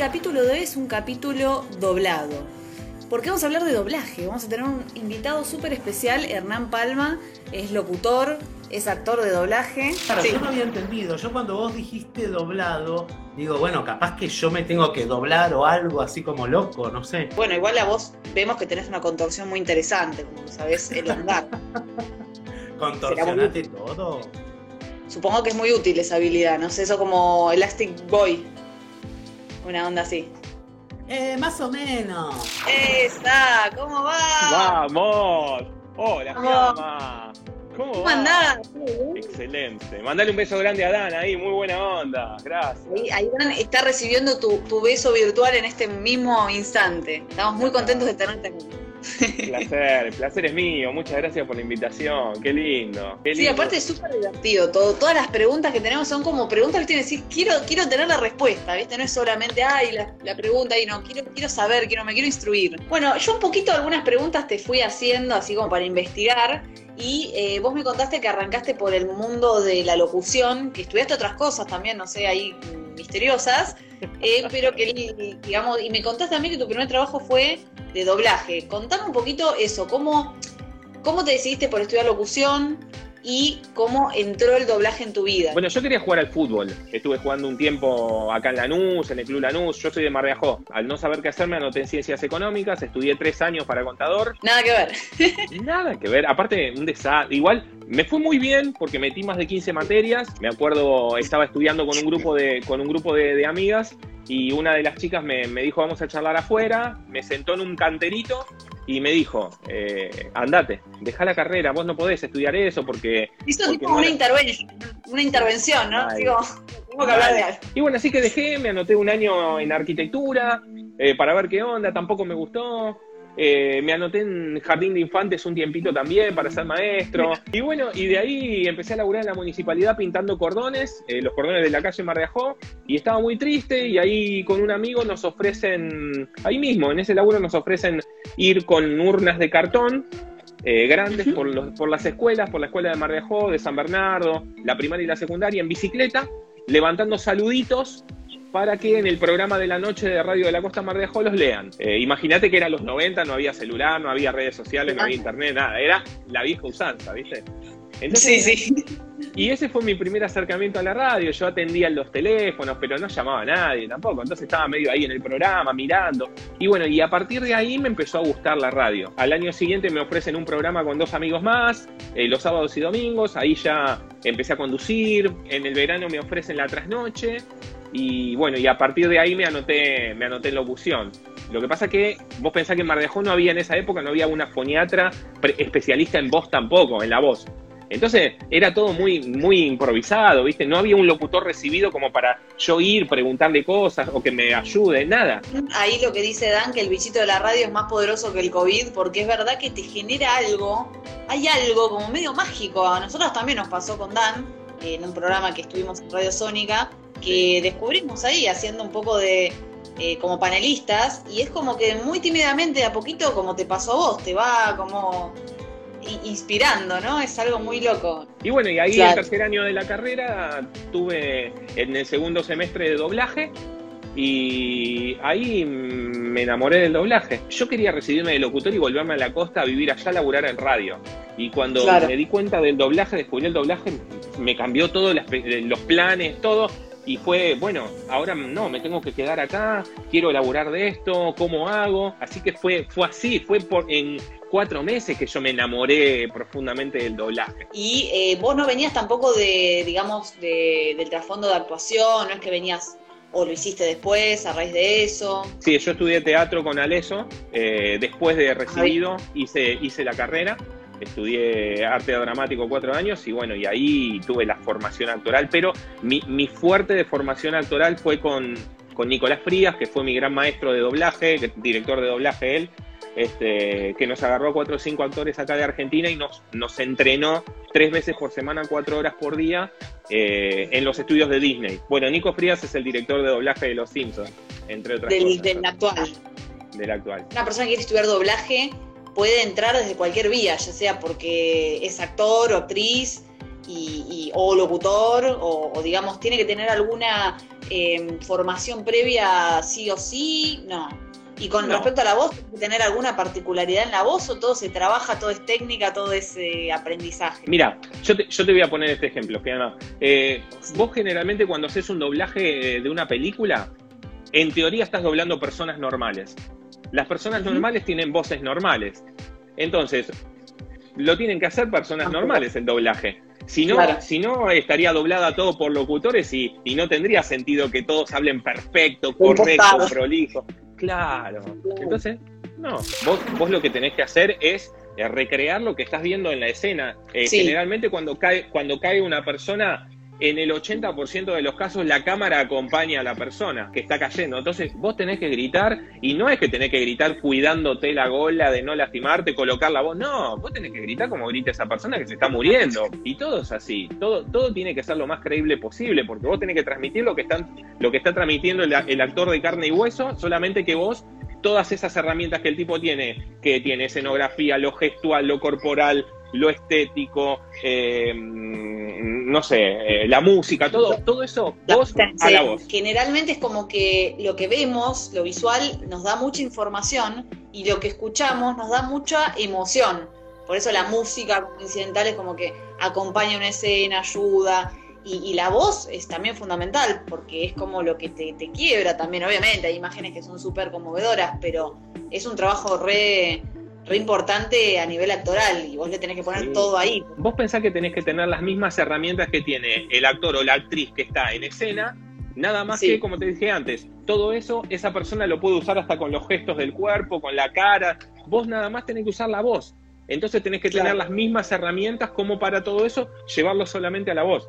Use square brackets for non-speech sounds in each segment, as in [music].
capítulo de hoy es un capítulo doblado. Porque vamos a hablar de doblaje. Vamos a tener un invitado súper especial, Hernán Palma, es locutor, es actor de doblaje. Claro, yo no había entendido. Yo cuando vos dijiste doblado, digo, bueno, capaz que yo me tengo que doblar o algo así como loco, no sé. Bueno, igual a vos vemos que tenés una contorsión muy interesante, como sabés elongar. [laughs] Contorsionate todo. Supongo que es muy útil esa habilidad, no sé, eso como Elastic Boy. Una onda así. Eh, más o menos. ¡Esa! ¿Cómo va? ¡Vamos! ¡Hola, Fiamma! ¿Cómo, ¿Cómo va? andás? Excelente. Mandale un beso grande a Dan ahí, muy buena onda. Gracias. Ahí, ahí Dan está recibiendo tu, tu beso virtual en este mismo instante. Estamos muy contentos de tenerte aquí. [laughs] Placer, el placer es mío. Muchas gracias por la invitación. Qué lindo. Qué Sí, aparte es súper divertido todo. Todas las preguntas que tenemos son como preguntas que tienen que decir, quiero, quiero tener la respuesta, ¿viste? No es solamente, ay, la, la pregunta y no, quiero, quiero saber, quiero, me quiero instruir. Bueno, yo un poquito algunas preguntas te fui haciendo, así como para investigar, y eh, vos me contaste que arrancaste por el mundo de la locución, que estudiaste otras cosas también, no sé, ahí misteriosas, [laughs] eh, pero que, digamos, y me contaste también que tu primer trabajo fue de doblaje. Contame un poquito eso, cómo, cómo te decidiste por estudiar locución y cómo entró el doblaje en tu vida. Bueno, yo quería jugar al fútbol. Estuve jugando un tiempo acá en Lanús, en el Club Lanús. Yo soy de Mar de Ajó. Al no saber qué hacer, me anoté en Ciencias Económicas. Estudié tres años para contador. Nada que ver. [laughs] Nada que ver. Aparte, un desastre. Igual, me fue muy bien porque metí más de 15 materias. Me acuerdo, estaba estudiando con un grupo de, con un grupo de, de amigas y una de las chicas me, me dijo, vamos a charlar afuera. Me sentó en un canterito y me dijo, eh, andate, deja la carrera, vos no podés estudiar eso porque... Hizo porque tipo no una, era- intervención, una intervención, ¿no? Ay. Digo, tengo que hablar de algo. Y bueno, así que dejé, me anoté un año en arquitectura eh, para ver qué onda, tampoco me gustó. Eh, me anoté en Jardín de Infantes un tiempito también para ser maestro. Y bueno, y de ahí empecé a laburar en la municipalidad pintando cordones, eh, los cordones de la calle Mar de Ajó, y estaba muy triste y ahí con un amigo nos ofrecen, ahí mismo, en ese laburo nos ofrecen ir con urnas de cartón eh, grandes por, los- por las escuelas, por la escuela de Mar de Ajó, de San Bernardo, la primaria y la secundaria, en bicicleta, levantando saluditos para que en el programa de la noche de Radio de la Costa Mar de Ajó los lean. Eh, Imagínate que eran los 90, no había celular, no había redes sociales, no había internet, nada. Era la vieja usanza, ¿viste? Entonces, Sí, sí. y ese fue mi primer acercamiento a la radio. Yo atendía los teléfonos, pero no llamaba a nadie tampoco. Entonces estaba medio ahí en el programa, mirando. Y bueno, y a partir de ahí me empezó a gustar la radio. Al año siguiente me ofrecen un programa con dos amigos más, eh, los sábados y domingos. Ahí ya empecé a conducir. En el verano me ofrecen la trasnoche. Y bueno, y a partir de ahí me anoté, me anoté en locución. Lo que pasa que vos pensás que en Mar no había en esa época, no había una foniatra especialista en voz tampoco, en la voz. Entonces era todo muy, muy improvisado, ¿viste? No había un locutor recibido como para yo ir, preguntarle cosas o que me ayude, nada. Ahí lo que dice Dan, que el bichito de la radio es más poderoso que el COVID, porque es verdad que te genera algo, hay algo como medio mágico. A nosotros también nos pasó con Dan, en un programa que estuvimos en Radio Sónica, que descubrimos ahí haciendo un poco de eh, como panelistas, y es como que muy tímidamente, a poquito, como te pasó a vos, te va como inspirando, ¿no? Es algo muy loco. Y bueno, y ahí Claro. el tercer año de la carrera tuve en el segundo semestre de doblaje y ahí me enamoré del doblaje. Yo quería recibirme de locutor y volverme a la costa a vivir allá a laburar en radio. Y cuando Claro. me di cuenta del doblaje, descubrí el doblaje, me cambió todo, las pe- los planes, todo. Y fue, bueno, ahora no, me tengo que quedar acá, quiero elaborar de esto, ¿cómo hago? Así que fue, fue así, fue por, en cuatro meses que yo me enamoré profundamente del doblaje. Y eh, vos no venías tampoco de, digamos, de- del trasfondo de actuación, no es que venías o lo hiciste después a raíz de eso. Sí, yo estudié teatro con Aleso, eh, después de recibido hice, hice la carrera, estudié arte dramático cuatro años y bueno, y ahí tuve la formación actoral, pero mi, mi fuerte de formación actoral fue con, con Nicolás Frías, que fue mi gran maestro de doblaje, director de doblaje él, este, que nos agarró a cuatro o cinco actores acá de Argentina y nos, nos entrenó tres veces por semana, cuatro horas por día, eh, en los estudios de Disney. Bueno, Nico Frías es el director de doblaje de Los Simpsons, entre otras Del, cosas. del actual. Del actual. Una persona que quiere estudiar doblaje puede entrar desde cualquier vía, ya sea porque es actor o actriz, y, o locutor, o, digamos, tiene que tener alguna em, formación previa sí o sí, no. Y con respecto a la voz, ¿tiene que tener alguna particularidad en la voz o todo se trabaja, todo es técnica, todo es eh, aprendizaje? Mira, yo te, yo te voy a poner este ejemplo, eh, Vos generalmente cuando haces un doblaje eh, de una película, en teoría estás doblando personas normales. Las personas normales tienen voces normales. Entonces, lo tienen que hacer personas ah, normales el doblaje. Si no, si no estaría doblada todo por locutores y, y, no tendría sentido que todos hablen perfecto, correcto, prolijo. Claro. Entonces, no. Vos, vos lo que tenés que hacer es eh, recrear lo que estás viendo en la escena. Eh, generalmente cuando cae, cuando cae una persona en el 80% de los casos la cámara acompaña a la persona que está cayendo. Entonces vos tenés que gritar y no es que tenés que gritar cuidándote la gola de no lastimarte, colocar la voz. No, vos tenés que gritar como grita esa persona que se está muriendo. Y todo es así. Todo, todo tiene que ser lo más creíble posible porque vos tenés que transmitir lo que, están, lo que está transmitiendo el, el actor de carne y hueso, solamente que vos todas esas herramientas que el tipo tiene, que tiene escenografía, lo gestual, lo corporal, lo estético, eh, no sé, eh, la música, todo, todo eso, voz a la voz. Generalmente es como que lo que vemos, lo visual, nos da mucha información y lo que escuchamos nos da mucha emoción. Por eso la música incidental es como que acompaña una escena, ayuda. Y, la voz es también fundamental, porque es como lo que te, te quiebra también, obviamente. Hay imágenes que son súper conmovedoras, pero es un trabajo re, re importante a nivel actoral y vos le tenés que poner todo ahí. Vos pensás que tenés que tener las mismas herramientas que tiene el actor o la actriz que está en escena, nada más que, como te dije antes, todo eso esa persona lo puede usar hasta con los gestos del cuerpo, con la cara, vos nada más tenés que usar la voz. Entonces tenés que tener las mismas herramientas como para todo eso, llevarlo solamente a la voz.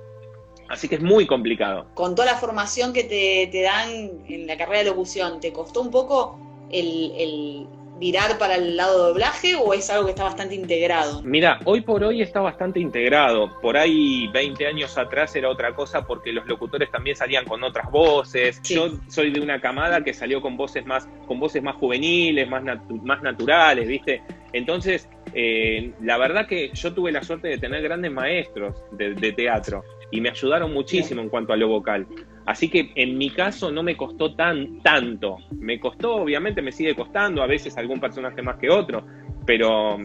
Así que es muy complicado. Con toda la formación que te, te dan en la carrera de locución, ¿te costó un poco el, el virar para el lado de doblaje o es algo que está bastante integrado? Mira, hoy por hoy está bastante integrado. Por ahí 20 años atrás era otra cosa porque los locutores también salían con otras voces. Yo soy de una camada que salió con voces más, con voces más juveniles, más, más naturales, ¿viste? Entonces, eh, la verdad que yo tuve la suerte de tener grandes maestros de, de teatro y me ayudaron muchísimo en cuanto a lo vocal. Así que en mi caso no me costó tan tanto. Me costó, obviamente me sigue costando, a veces algún personaje más que otro, pero,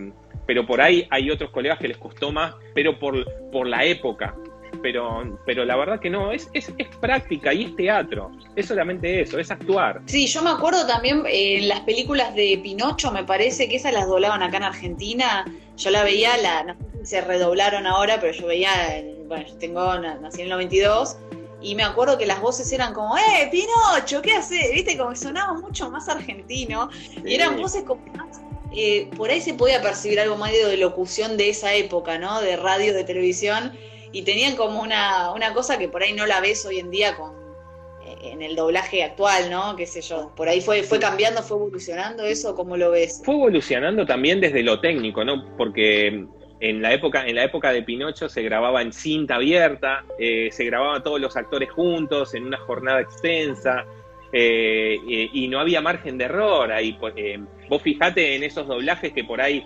pero por ahí hay otros colegas que les costó más, pero por, por la época. Pero, pero la verdad que no, es, es, es práctica y es teatro, es solamente eso, es actuar. Sí, yo me acuerdo también eh, en las películas de Pinocho, me parece que esas las doblaban acá en Argentina, yo la veía, la, no sé si se redoblaron ahora, pero yo veía, bueno, yo tengo, nací en el 92, y me acuerdo que las voces eran como, ¡eh, Pinocho! ¿Qué hace? ¿Viste? Como que sonaba mucho más argentino. Y eran voces como más. Eh, por ahí se podía percibir algo más de locución de esa época, ¿no? De radio, de televisión. Y tenían como una, una cosa que por ahí no la ves hoy en día con, eh, en el doblaje actual, ¿no? Qué sé yo. Por ahí fue, fue cambiando, fue evolucionando eso, ¿cómo lo ves? Fue evolucionando también desde lo técnico, ¿no? Porque en la época, en la época de Pinocho se grababa en cinta abierta, eh, se grababan todos los actores juntos en una jornada extensa. Eh, y, no había margen de error ahí. Eh, vos fijate en esos doblajes que por ahí,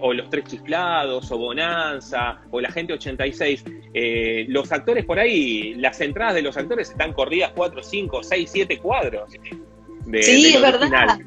o Los Tres Chiflados, o Bonanza, o La Gente 86, los actores por ahí, las entradas de los actores están corridas 4, 5, 6, 7 cuadros. De, sí, es verdad.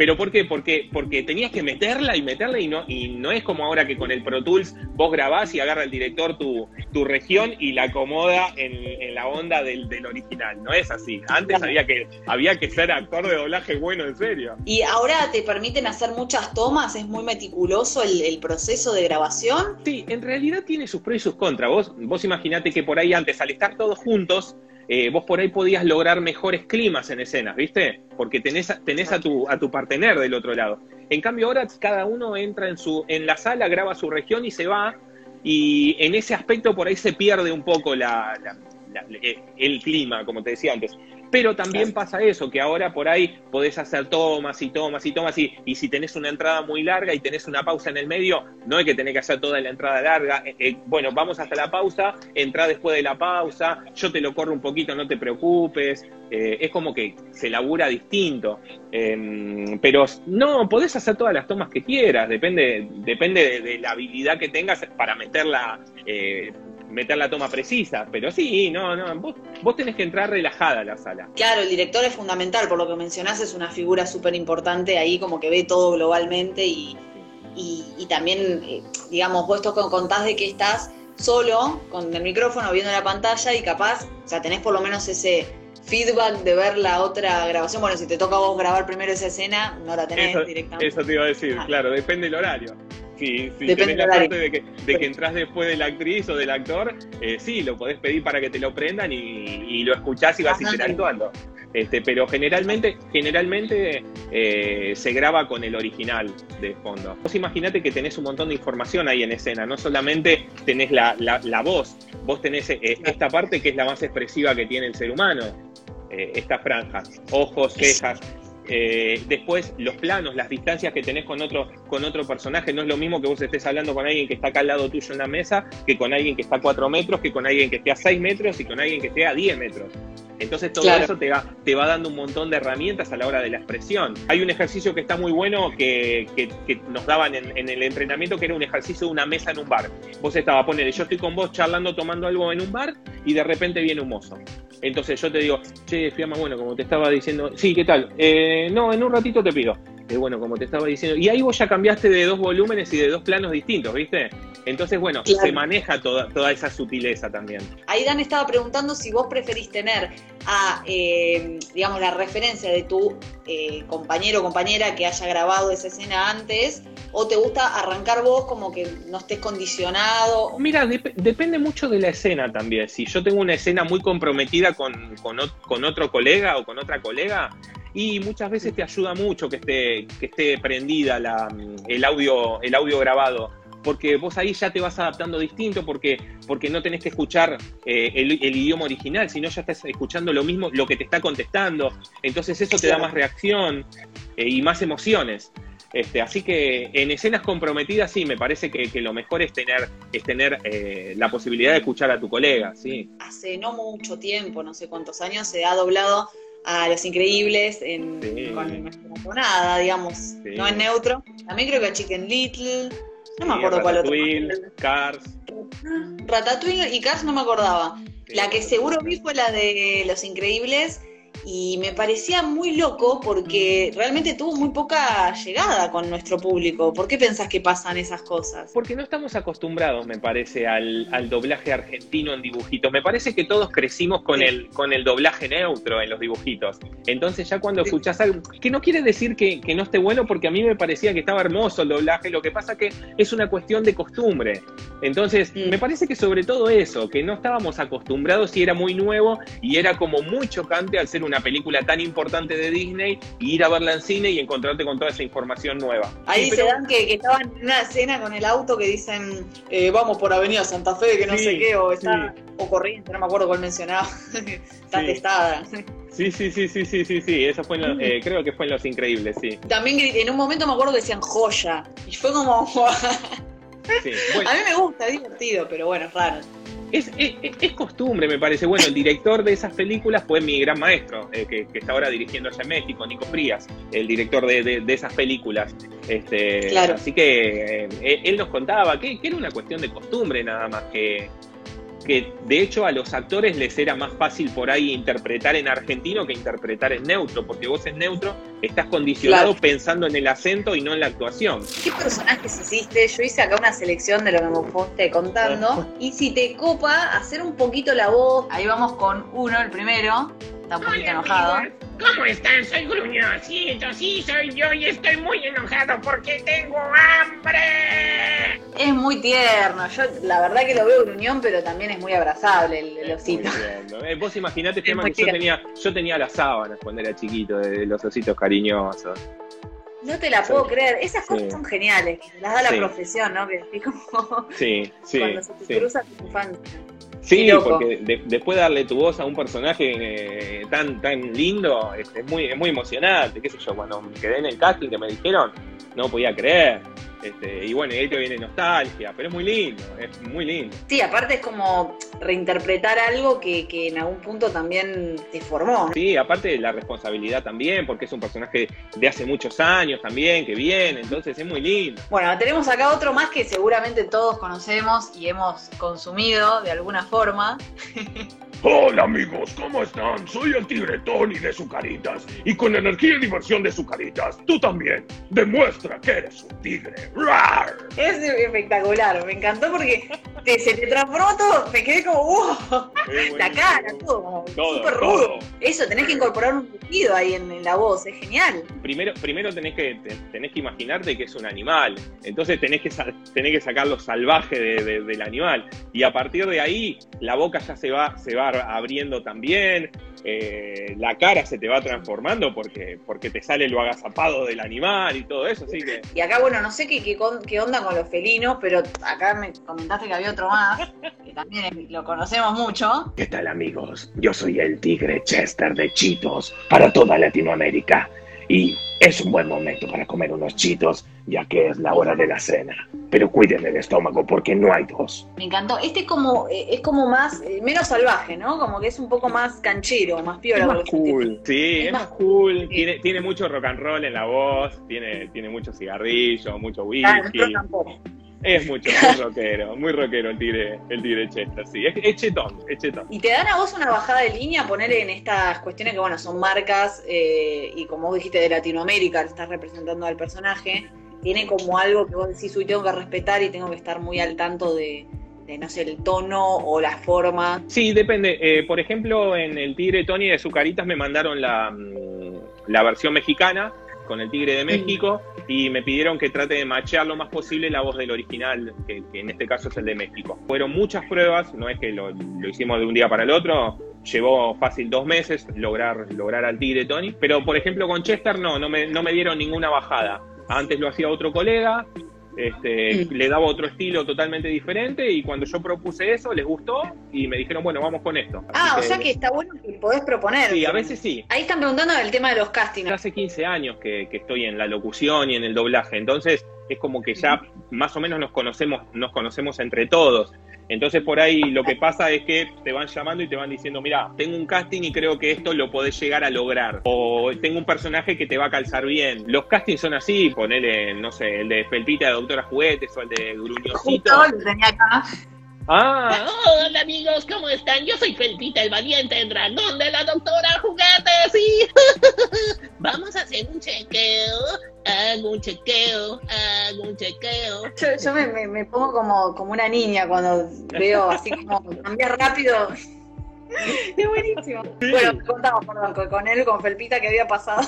¿Pero por qué? Porque, porque tenías que meterla y meterla y no, y no es como ahora que con el Pro Tools vos grabás y agarra el director tu, tu región y la acomoda en, la onda del, original. No es así. Antes había, que, había que ser actor de doblaje bueno, en serio. ¿Y ahora te permiten hacer muchas tomas? ¿Es muy meticuloso el, el proceso de grabación? Sí, en realidad tiene sus pros y sus contras. Vos, vos imaginate que por ahí antes, al estar todos juntos, eh, vos por ahí podías lograr mejores climas en escenas, ¿viste? Porque tenés, tenés a, tu, a tu partener del otro lado. En cambio ahora cada uno entra en, su, en la sala, graba su región y se va, y en ese aspecto por ahí se pierde un poco la, el clima, como te decía antes. Pero también pasa eso, que ahora por ahí podés hacer tomas y tomas y tomas y, y si tenés una entrada muy larga y tenés una pausa en el medio, no hay que tener que hacer toda la entrada larga. Eh, eh, bueno, vamos hasta la pausa, entra después de la pausa, yo te lo corro un poquito, no te preocupes. Eh, es como que se labura distinto. Em, pero no, podés hacer todas las tomas que quieras, depende, depende de, la habilidad que tengas para meterla meter la toma precisa, pero sí, no, no, vos, vos tenés que entrar relajada a la sala. Claro, el director es fundamental, por lo que mencionás, es una figura súper importante ahí, como que ve todo globalmente y, y, también, eh, digamos, vos esto contás de que estás solo con el micrófono viendo la pantalla y capaz, o sea, tenés por lo menos ese feedback de ver la otra grabación. Bueno, si te toca a vos grabar primero esa escena, no la tenés directamente. Eso te iba a decir, ah. claro, depende del horario. Si, si tenés la suerte de que, de que entras después de la actriz o del actor, eh, sí, lo podés pedir para que te lo prendan y, lo escuchás y vas interactuando. Este, pero generalmente, generalmente eh, se graba con el original de fondo. Vos imaginate que tenés un montón de información ahí en escena, no solamente tenés la, la, voz, vos tenés eh, esta parte que es la más expresiva que tiene el ser humano, estas franjas, ojos, cejas, eh, después, los planos, las distancias que tenés con otro, con otro personaje, no es lo mismo que vos estés hablando con alguien que está acá al lado tuyo en la mesa, que con alguien que está a 4 metros, que con alguien que esté a 6 metros y con alguien que esté a 10 metros. Entonces todo eso te va, te va dando un montón de herramientas a la hora de la expresión. Hay un ejercicio que está muy bueno que, nos daban en, el entrenamiento, que era un ejercicio de una mesa en un bar. Vos estabas, ponele, yo estoy con vos charlando, tomando algo en un bar y de repente viene un mozo. Entonces yo te digo, che, Fiamma, bueno, como te estaba diciendo, sí, ¿qué tal? Eh, no, en un ratito te pido. Eh, bueno, como te estaba diciendo, y ahí vos ya cambiaste de dos volúmenes y de dos planos distintos, ¿viste? Entonces, bueno, se maneja toda, toda esa sutileza también. Ahí Dan estaba preguntando si vos preferís tener a, eh, digamos, la referencia de tu eh, compañero o compañera que haya grabado esa escena antes, o te gusta arrancar vos como que no estés condicionado. Mira, depende mucho de la escena también. Si yo tengo una escena muy comprometida con, con otro colega o con otra colega, y muchas veces te ayuda mucho que esté, que esté prendida la, el, audio, el audio grabado porque vos ahí ya te vas adaptando distinto, porque, porque no tenés que escuchar eh, el, idioma original, sino ya estás escuchando lo mismo, lo que te está contestando. Entonces eso te da más reacción eh, y más emociones. Este, así que en escenas comprometidas sí, me parece que, lo mejor es tener, es tener eh, la posibilidad de escuchar a tu colega, sí. Hace no mucho tiempo, no sé cuántos años, se ha doblado a Los Increíbles en, con nuestra tonada, digamos, no en neutro. También creo que a Chicken Little, no me acuerdo cuál otro. Cars. Ratatouille y Cars no me acordaba. La que seguro vi fue la de Los Increíbles y me parecía muy loco porque realmente tuvo muy poca llegada con nuestro público. ¿Por qué pensás que pasan esas cosas? Porque no estamos acostumbrados, me parece, al, doblaje argentino en dibujitos. Me parece que todos crecimos con, el, con el doblaje neutro en los dibujitos. Entonces ya cuando escuchás algo, que no quiere decir que, no esté bueno porque a mí me parecía que estaba hermoso el doblaje, lo que pasa que es una cuestión de costumbre. Entonces mm. me parece que sobre todo eso, que no estábamos acostumbrados y era muy nuevo y era como muy chocante al ser un una película tan importante de Disney y ir a verla en cine y encontrarte con toda esa información nueva. Ahí se dan que, estaban en una escena con el auto que dicen eh, vamos por Avenida Santa Fe, que no sé qué, o está, o corriente, no me acuerdo cuál mencionaba, [laughs] está testada. Sí, sí, sí, sí, sí, sí, sí, eso fue eh, creo que fue en Los Increíbles, sí. También en un momento me acuerdo que decían joya, y fue como... [laughs] A mí me gusta, es divertido, pero bueno, es raro. Es, costumbre, me parece. Bueno, el director de esas películas fue mi gran maestro, eh, que, está ahora dirigiendo allá en México, Nico Frías, el director de, esas películas. Este, Así que eh, él nos contaba que, era una cuestión de costumbre nada más, que, que de hecho a los actores les era más fácil por ahí interpretar en argentino que interpretar en neutro, porque vos en neutro estás condicionado pensando en el acento y no en la actuación. ¿Qué personajes hiciste? Yo hice acá una selección de lo que me fuiste contando. y si te copa hacer un poquito la voz, ahí vamos con uno, el primero, está un poquito enojado. ¿Cómo están? Soy Gruñoncito, sí, soy yo y estoy muy enojado porque tengo hambre. Es muy tierno, yo la verdad que lo veo gruñón, pero también es muy abrazable el, osito. Eh, vos imaginate, que yo tenía, yo tenía las sábanas cuando era chiquito, de los ositos cariñosos. No te la puedo creer. Esas cosas son geniales. Las da la profesión, ¿no? Que es como. Sí, [laughs] sí. Cuando se te cruza tu infancia. Sí, porque de- después de darle tu voz a un personaje eh, tan tan lindo, es, es muy, es muy emocionante, qué sé yo, cuando me quedé en el casting que me dijeron, no podía creer. Este, y bueno, y ahí te viene nostalgia, pero es muy lindo, es muy lindo. Sí, aparte es como reinterpretar algo que, que en algún punto también te formó. Sí, aparte de la responsabilidad también, porque es un personaje de hace muchos años también, que viene, entonces es muy lindo. Bueno, tenemos acá otro más que seguramente todos conocemos y hemos consumido de alguna forma. [laughs] Hola amigos, ¿cómo están? Soy el tigre Tony de Sucaritas y con energía y diversión de Sucaritas, tú también. Demuestra que eres un tigre. Es espectacular, me encantó porque te- se te transformó todo. Me quedé como, wow, la cara, todo, como súper rudo. Eso, tenés que incorporar un ruido ahí en, en la voz, es genial. Primero, primero tenés, que, te- tenés que imaginarte que es un animal, entonces tenés que, tenés que sacar lo salvaje de- de- del animal. Y a partir de ahí, la boca ya se va, se va abriendo también, eh, la cara se te va transformando porque, porque te sale lo agazapado del animal y todo eso, así que... Y acá, bueno, no sé qué, qué, con- qué onda con los felinos, pero acá me comentaste que había otro más, que también lo conocemos mucho. ¿Qué tal amigos? Yo soy el tigre Chester de Chitos para toda Latinoamérica y es un buen momento para comer unos chitos ya que es la hora de la cena. Pero cuiden el estómago porque no hay dos. Me encantó. Este es como, eh, es como más, eh, menos salvaje, ¿no? Como que es un poco más canchero, más piola. Es más cool. Sí, Es es más más cool. Sí. Tiene, tiene mucho rock and roll en la voz, tiene, tiene mucho cigarrillo, mucho Ah, whisky. no, tampoco. Es mucho, muy rockero, muy rockero el tigre, el tigre Chester, sí. Es, es chetón, es chetón. Y te dan a vos una bajada de línea, poner en estas cuestiones que, bueno, son marcas eh, y como vos dijiste de Latinoamérica, estás representando al personaje, tiene como algo que vos decís, uy, tengo que respetar y tengo que estar muy al tanto de, de, no sé, el tono o la forma. Sí, depende. Eh, por ejemplo, en el tigre Tony de Zucaritas me mandaron la, mm, la versión mexicana con el tigre de México y me pidieron que trate de machear lo más posible la voz del original, que, que en este caso es el de México. Fueron muchas pruebas, no es que lo, lo hicimos de un día para el otro, llevó fácil dos meses lograr, lograr al tigre Tony, pero por ejemplo con Chester no, no me, no me dieron ninguna bajada. Antes lo hacía otro colega, este, Mm. le daba otro estilo totalmente diferente y cuando yo propuse eso les gustó y me dijeron, bueno, vamos con esto. Ah, o sea que está bueno que podés proponer. Sí, a veces sí. Ahí están preguntando del tema de los castings. Hace 15 años que, que estoy en la locución y en el doblaje, entonces es como que ya más o menos nos conocemos, nos conocemos entre todos. Entonces por ahí lo que pasa es que te van llamando y te van diciendo, mira, tengo un casting y creo que esto lo podés llegar a lograr. O tengo un personaje que te va a calzar bien. Los castings son así, ponele, no sé, el de Felpita de Doctora Juguetes o el de acá. Ah, Hola amigos, ¿cómo están? Yo soy Felpita, el valiente dragón de la doctora Juguetes y [laughs] vamos a hacer un chequeo. Hago un chequeo, hago un chequeo. Yo, yo me, me- me pongo como, como una niña cuando veo así como cambiar rápido. Es buenísimo. Bueno, te contamos, perdón, con, con él, con Felpita, que había pasado.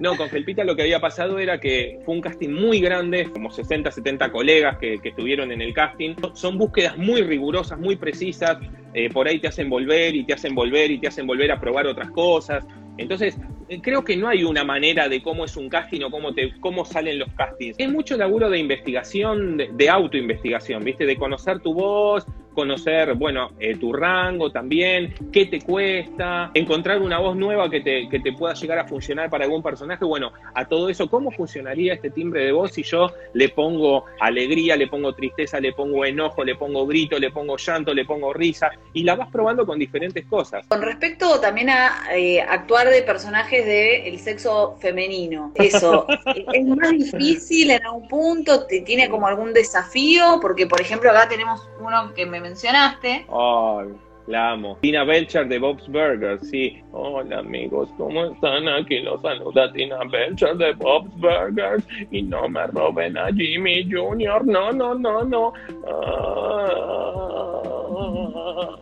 No, con Felpita lo que había pasado era que fue un casting muy grande, como 60, 70 colegas que, que estuvieron en el casting. Son búsquedas muy rigurosas, muy precisas. eh, por ahí te hacen volver y te hacen volver y te hacen volver a probar otras cosas. Entonces, eh, creo que no hay una manera de cómo es un casting o cómo, te, cómo salen los castings. Es mucho laburo de investigación, de, de autoinvestigación, ¿viste? De conocer tu voz, conocer, bueno, eh, tu rango también, qué te cuesta, encontrar una voz nueva que te, que te pueda llegar a funcionar para algún personaje. Bueno, a todo eso, ¿cómo funcionaría este timbre de voz si yo le pongo alegría, le pongo tristeza, le pongo enojo, le pongo grito, le pongo llanto, le pongo risa? Y la vas probando con diferentes cosas. Con respecto también a eh, actuar de personajes del sexo femenino, eso, [laughs] ¿es más difícil en algún punto? ¿Te ¿Tiene como algún desafío? Porque, por ejemplo, acá tenemos uno que me mencionaste. Ay, la amo. Tina Belcher de Bob's Burgers, sí. Hola amigos, ¿cómo están? Aquí los saluda Tina Belcher de Bob's Burgers. Y no me roben a Jimmy Jr. No, no, no, no. Ah.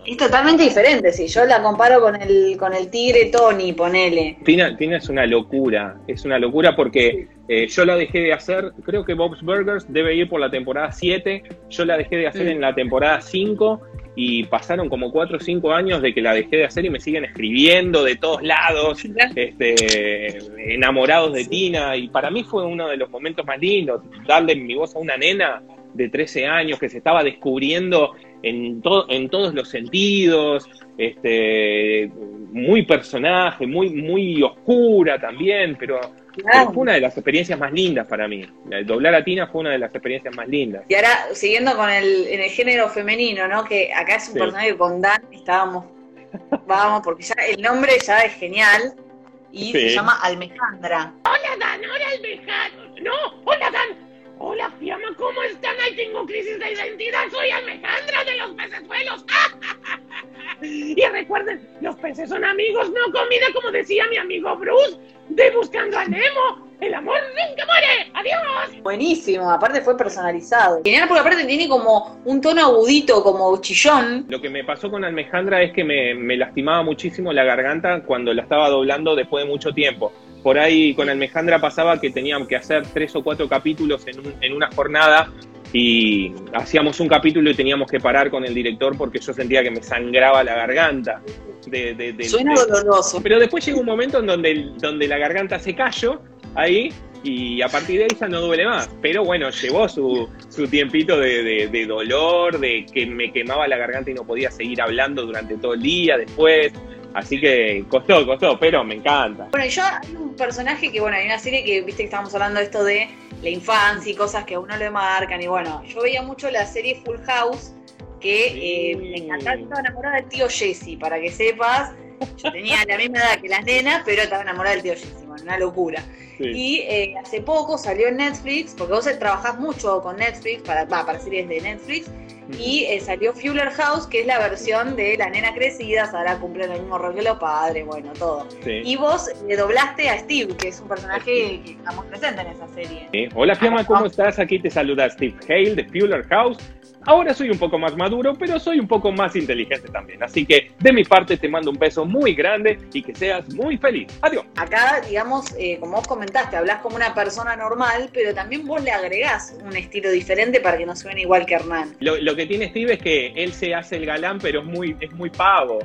Es totalmente diferente, si yo la comparo con el, con el tigre Tony, ponele. Tina, Tina es una locura, es una locura porque eh, yo la dejé de hacer, creo que Bob's Burgers debe ir por la temporada 7, yo la dejé de hacer Mm. en la temporada 5 y pasaron como 4 o 5 años de que la dejé de hacer y me siguen escribiendo de todos lados, este, enamorados de Tina. Y para mí fue uno de los momentos más lindos, darle mi voz a una nena de 13 años que se estaba descubriendo en, to- en todos los sentidos, este, muy personaje, muy, muy oscura también, pero, fue una de las experiencias más lindas para mí. El doblar a Tina fue una de las experiencias más lindas. Y ahora, siguiendo con el, en el género femenino, ¿no? Que acá es un Sí. personaje que con Dan estábamos, vamos, porque ya el nombre ya es genial y se llama Almejandra. Hola Dan, hola Almejandro. No, hola Dan. Hola Fiamma, ¿cómo están? Ay, tengo crisis de identidad. Soy Almejandra de los pecesuelos. [laughs] y recuerden, los peces son amigos, no comida, como decía mi amigo Bruce de Buscando a Nemo. El amor nunca muere. Adiós. Buenísimo, aparte fue personalizado. Genial porque aparte tiene como un tono agudito, como chillón. Lo que me pasó con Almejandra es que me, me lastimaba muchísimo la garganta cuando la estaba doblando después de mucho tiempo. Por ahí con Almejandra pasaba que teníamos que hacer tres o cuatro capítulos en, un- en una jornada y hacíamos un capítulo y teníamos que parar con el director porque yo sentía que me sangraba la garganta. De, de- de- Suena doloroso. pero después llega un momento en donde, la garganta se cayó ahí y a partir de ahí ya no duele más. Pero bueno, llevó su, su tiempito de dolor, de que me quemaba la garganta y no podía seguir hablando durante todo el día después. Así que costó, costó, pero me encanta. Bueno, y yo hay un personaje que, bueno, hay una serie que, viste que estábamos hablando de esto de la infancia y cosas que a uno le marcan. Y bueno, yo veía mucho la serie Full House, que Sí. eh, me encantaba, estaba enamorada del tío Jesse, para que sepas. [laughs] Yo tenía la misma edad que las nenas, pero estaba enamorada del tío Jesse, una locura. Sí. Y eh, hace poco salió en Netflix, porque vos trabajás mucho con Netflix, para, va, para series de Netflix, y eh, salió Fuller House, que es la versión de la nena crecida, ahora cumplen el mismo rol que los padres, bueno, todo. Sí. Y vos le doblaste a Steve, que es un personaje que está muy presente en esa serie. Sí. Hola Fiamma, ¿cómo estás? Aquí te saluda Steve Hale de Fuller House. Ahora soy un poco más maduro, pero soy un poco más inteligente también. Así que de mi parte te mando un beso muy grande y que seas muy feliz. Adiós. Acá, digamos, eh, como vos comentaste, hablas como una persona normal, pero también vos le agregás un estilo diferente para que no suene igual que Hernán. Lo, lo que tiene Steve es que él se hace el galán, pero es muy, es muy pavo.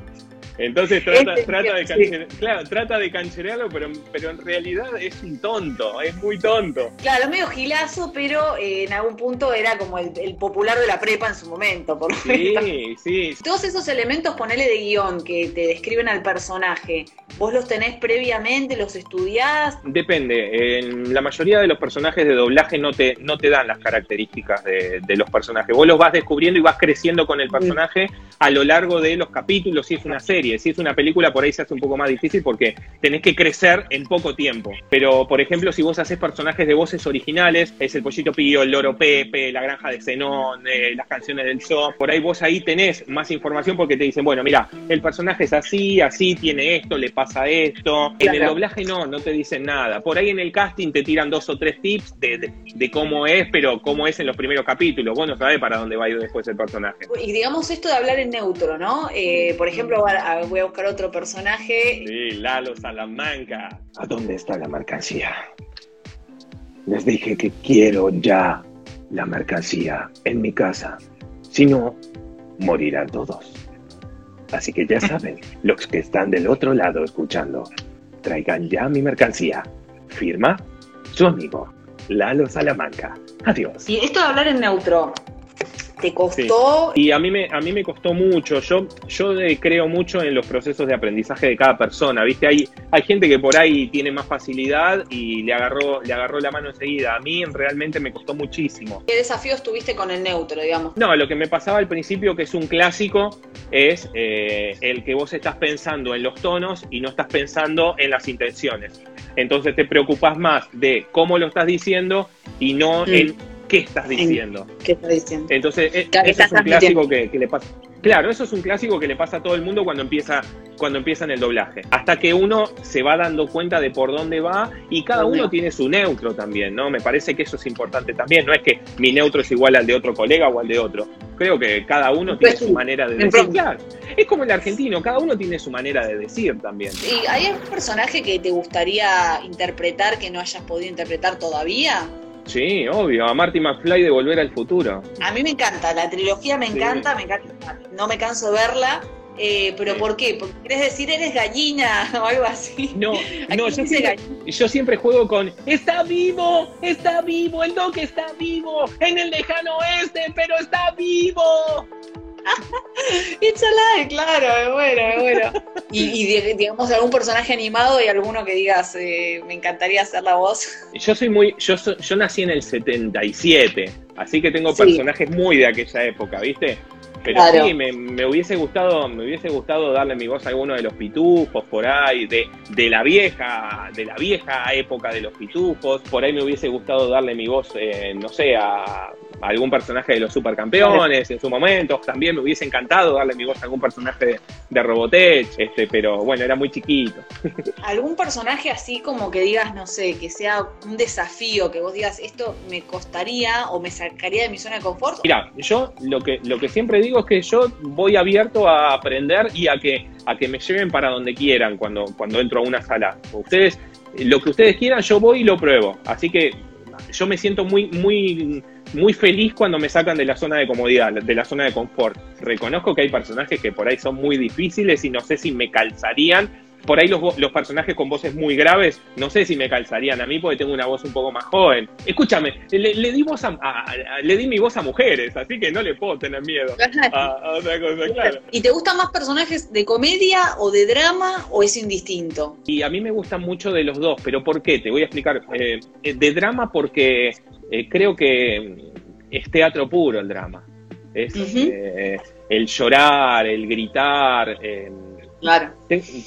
Entonces trata, Este, trata, de sí. cancherear, claro, trata de cancherearlo, pero, pero en realidad es un tonto, es muy tonto. Claro, medio gilazo, pero eh, en algún punto era como el, el popular de la prepa en su momento, por lo menos. Sí, sí. Todos esos elementos, ponele de guion que te describen al personaje, ¿vos los tenés previamente, los estudiás? Depende. En la mayoría de los personajes de doblaje no te, no te dan las características de, de los personajes. Vos los vas descubriendo y vas creciendo con el personaje a lo largo de los capítulos, si es una serie. Si es una película, por ahí se hace un poco más difícil porque tenés que crecer en poco tiempo. Pero, por ejemplo, si vos haces personajes de voces originales, es el Pollito Pío, el Loro Pepe, la Granja de Zenón, eh, las canciones del show, por ahí vos ahí tenés más información porque te dicen, bueno, mira, el personaje es así, así, tiene esto, le pasa esto. En el doblaje no, no te dicen nada. Por ahí en el casting te tiran dos o tres tips de, de- de cómo es, pero cómo es en los primeros capítulos. Vos no sabés para dónde va a ir después el personaje. Y digamos esto de hablar en neutro, ¿no? Eh, por ejemplo, a- a- voy a buscar otro personaje. Sí, Lalo Salamanca. ¿A dónde está la mercancía? Les dije que quiero ya la mercancía en mi casa. Si no, morirán todos. Así que ya [laughs] saben, los que están del otro lado escuchando, traigan ya mi mercancía. Firma su amigo, Lalo Salamanca. Adiós. Y esto de hablar en neutro, ¿te costó? Y a mí me, a mí me costó mucho. Yo, yo creo mucho en los procesos de aprendizaje de cada persona. ¿Viste? Hay, hay gente que por ahí tiene más facilidad y le agarró, le agarró la mano enseguida. A mí realmente me costó muchísimo. ¿Qué desafíos tuviste con el neutro, digamos? No, lo que me pasaba al principio, que es un clásico, es eh, el que vos estás pensando en los tonos y no estás pensando en las intenciones. Entonces te preocupas más de cómo lo estás diciendo y no Mm. en qué estás diciendo. ¿Qué estás diciendo? Entonces, eh, Claro, eso es un clásico que, que le pasa. Claro, eso es un clásico que le pasa a todo el mundo cuando empieza, cuando empieza en el doblaje. Hasta que uno se va dando cuenta de por dónde va y cada uno tiene su neutro también, ¿no? Me parece que eso es importante también. No es que mi neutro es igual al de otro colega o al de otro. Creo que cada uno tiene Pues su manera de decir. Claro. Es como el argentino, cada uno tiene su manera de decir también. ¿Y hay algún personaje que te gustaría interpretar que no hayas podido interpretar todavía? Sí, obvio. A Marty McFly de Volver al Futuro. A mí me encanta, la trilogía me Sí. encanta, me encanta, no me canso de verla, eh, pero Sí. ¿por qué? Porque querés decir eres gallina [laughs] o algo así. No, ¿A no, yo siempre, yo siempre juego con ¡Está vivo! ¡Está vivo! ¡El Doc está vivo! ¡En el lejano oeste! ¡Pero está vivo! [laughs] Salade, claro, es bueno, es bueno. Y, y, digamos, algún personaje animado y alguno que digas, eh, me encantaría hacer la voz. Yo soy muy, yo, yo nací en el 77, así que tengo personajes muy de aquella época, ¿viste? Pero sí, me, hubiese gustado, me hubiese gustado darle mi voz a alguno de los pitufos por ahí, de, de la vieja, de la vieja época de los pitufos. Por ahí me hubiese gustado darle mi voz, eh, no sé, a algún personaje de los supercampeones en su momento. También me hubiese encantado darle mi voz a algún personaje de, Robotech, este, pero bueno, era muy chiquito. [laughs] ¿Algún personaje así como que digas, no sé, que sea un desafío, que vos digas, esto me costaría o me sacaría de mi zona de confort? Mira, yo lo que, lo que siempre digo es que yo voy abierto a aprender y a que, a que me lleven para donde quieran cuando, cuando entro a una sala. Ustedes, lo que ustedes quieran, yo voy y lo pruebo. Así que yo me siento muy, muy muy feliz cuando me sacan de la zona de comodidad, de la zona de confort. Reconozco que hay personajes que por ahí son muy difíciles y no sé si me calzarían. Por ahí los, los personajes con voces muy graves, no sé si me calzarían a mí porque tengo una voz un poco más joven. Escúchame, le, di, voz a, le di mi voz a mujeres, así que no le puedo tener miedo a, otra cosa, claro. ¿Y te gustan más personajes de comedia o de drama o es indistinto? Y a mí me gustan mucho de los dos, pero ¿por qué? Te voy a explicar. Eh, de drama porque eh, creo que es teatro puro el drama. Es eh, el llorar, el gritar. claro.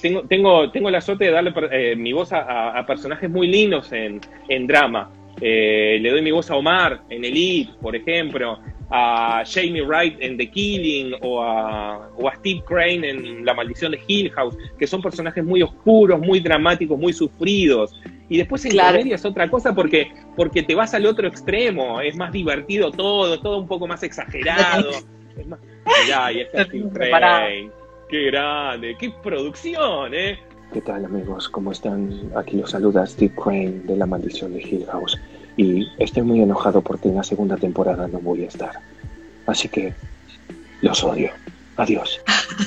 tengo, tengo, tengo la suerte de darle eh, mi voz a, personajes muy lindos en, en drama. le doy mi voz a Omar en Elite, por ejemplo, a Jamie Wright en The Killing o a, o a, Steve Crane en La Maldición de Hill House, que son personajes muy oscuros, muy dramáticos, muy sufridos. Y después en claro. comedia es otra cosa porque, porque te vas al otro extremo, es más divertido todo, todo un poco más exagerado. [laughs] es más... Mirá, y este Steve Crane, qué grande, qué producción, ¿eh? ¿Qué tal amigos? ¿Cómo están? Aquí los saluda Steve Crane de La Maldición de Hill House. Y estoy muy enojado porque en la segunda temporada no voy a estar. Así que los odio. Adiós.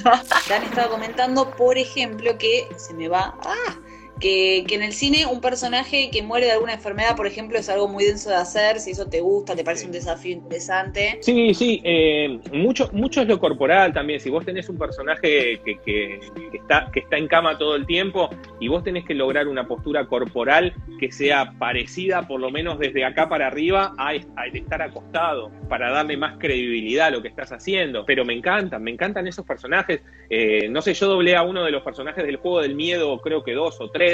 [laughs] Han estado comentando, por ejemplo, que se me va. ¡Ah! Que, en el cine un personaje que muere de alguna enfermedad, por ejemplo, es algo muy denso de hacer, si eso te gusta, te parece un desafío interesante. Sí, sí, eh, mucho, mucho es lo corporal también, si vos tenés un personaje que, que, está, que está en cama todo el tiempo y vos tenés que lograr una postura corporal que sea parecida, por lo menos desde acá para arriba, a, estar acostado, para darle más credibilidad a lo que estás haciendo. Pero me encantan, me encantan esos personajes. Eh, no sé, yo doblé a uno de los personajes del juego del miedo, creo que dos o tres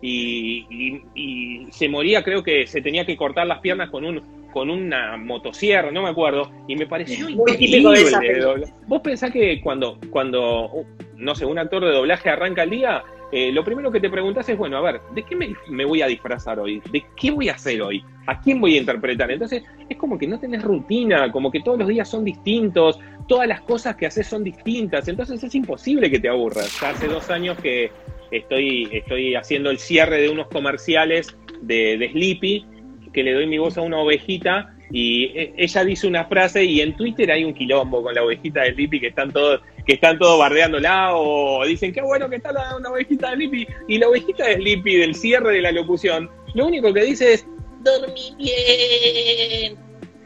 y, se moría, creo que se tenía que cortar las piernas con un con una motosierra, no me acuerdo, y me pareció increíble. Vos pensás que cuando, cuando, no sé, un actor de doblaje arranca el día, eh, lo primero que te preguntas es, bueno, a ver, ¿de qué me, me, voy a disfrazar hoy? ¿De qué voy a hacer hoy? ¿A quién voy a interpretar? Entonces, es como que no tenés rutina, como que todos los días son distintos, todas las cosas que haces son distintas, entonces es imposible que te aburras. Ya hace dos años que, estoy, estoy haciendo el cierre de unos comerciales de, de Sleepy, que le doy mi voz a una ovejita y e, ella dice una frase y en Twitter hay un quilombo con la ovejita de Sleepy que están todos que están todos bardeándola o dicen qué bueno que está la, una ovejita de Sleepy y la ovejita de Sleepy del cierre de la locución lo único que dice es dormí bien